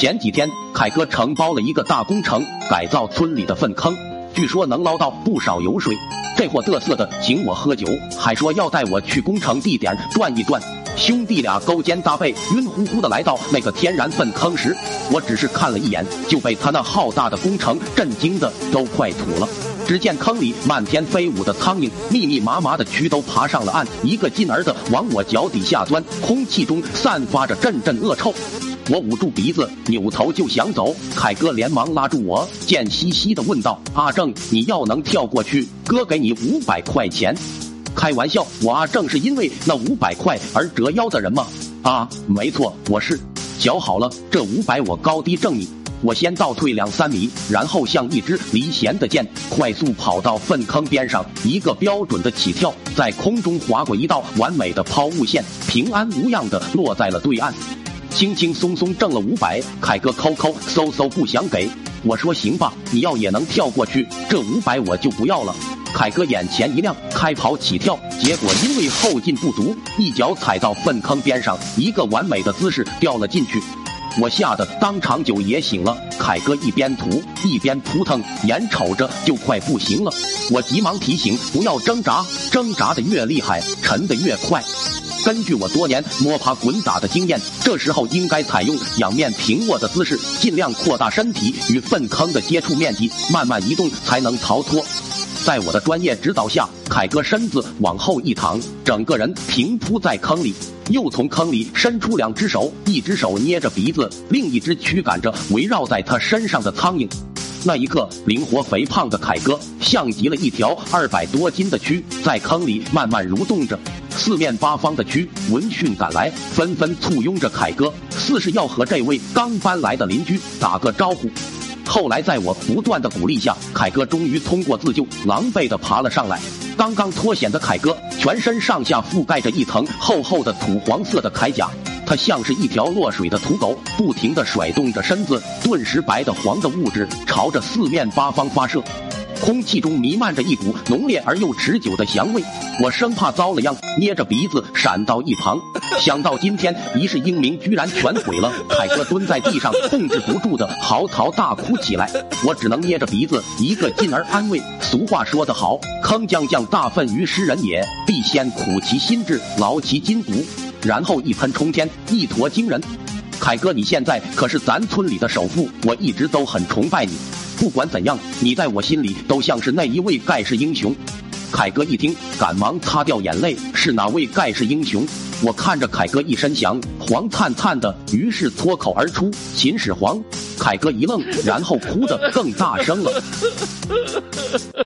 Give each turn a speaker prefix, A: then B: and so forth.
A: 前几天，凯哥承包了一个大工程，改造村里的粪坑，据说能捞到不少油水。这货嘚瑟的请我喝酒，还说要带我去工程地点转一转。兄弟俩勾肩搭背，晕乎乎的来到那个天然粪坑时，我只是看了一眼，就被他那浩大的工程震惊的都快吐了。只见坑里漫天飞舞的苍蝇，密密麻麻的蛆都爬上了岸，一个劲儿的往我脚底下钻，空气中散发着阵阵恶臭。我捂住鼻子，扭头就想走。凯哥连忙拉住我，贱兮兮的问道：“阿正，你要能跳过去，哥给你五百块钱。”开玩笑，我阿正是因为那五百块而折腰的人吗？啊，没错，我是。脚好了，这五百我高低挣你。我先倒退两三米，然后像一支离弦的箭，快速跑到粪坑边上，一个标准的起跳，在空中划过一道完美的抛物线，平安无恙的落在了对岸。轻轻松松挣了五百，凯哥抠抠搜搜不想给我说行吧，你要也能跳过去，这五百我就不要了。凯哥眼前一亮，开跑起跳，结果因为后劲不足，一脚踩到粪坑边上，一个完美的姿势掉了进去。我吓得当场酒也醒了，凯哥一边吐一边扑腾，眼瞅着就快不行了。我急忙提醒不要挣扎，挣扎的越厉害，沉的越快。根据我多年摸爬滚打的经验，这时候应该采用仰面平卧的姿势，尽量扩大身体与粪坑的接触面积，慢慢移动才能逃脱。在我的专业指导下，凯哥身子往后一躺，整个人平铺在坑里，又从坑里伸出两只手，一只手捏着鼻子，另一只驱赶着围绕在他身上的苍蝇。那一刻，灵活肥胖的凯哥像极了一条二百多斤的蛆，在坑里慢慢蠕动着。四面八方的蛆闻讯赶来，纷纷簇拥着凯哥，似是要和这位刚搬来的邻居打个招呼。后来，在我不断的鼓励下，凯哥终于通过自救，狼狈的爬了上来。刚刚脱险的凯哥，全身上下覆盖着一层厚厚的土黄色的铠甲。他像是一条落水的土狗，不停地甩动着身子，顿时白的黄的物质朝着四面八方发射，空气中弥漫着一股浓烈而又持久的香味。我生怕遭了殃，捏着鼻子闪到一旁。想到今天一世英名居然全毁了，凯哥蹲在地上控制不住的嚎啕大哭起来。我只能捏着鼻子，一个劲儿安慰。俗话说得好，坑将将大粪于斯人也，必先苦其心志，劳其筋骨。然后一喷冲天，一坨惊人。凯哥，你现在可是咱村里的首富，我一直都很崇拜你。不管怎样，你在我心里都像是那一位盖世英雄。凯哥一听，赶忙擦掉眼泪，是哪位盖世英雄？我看着凯哥一身翔，黄灿灿的，于是脱口而出：“秦始皇。”凯哥一愣，然后哭得更大声了。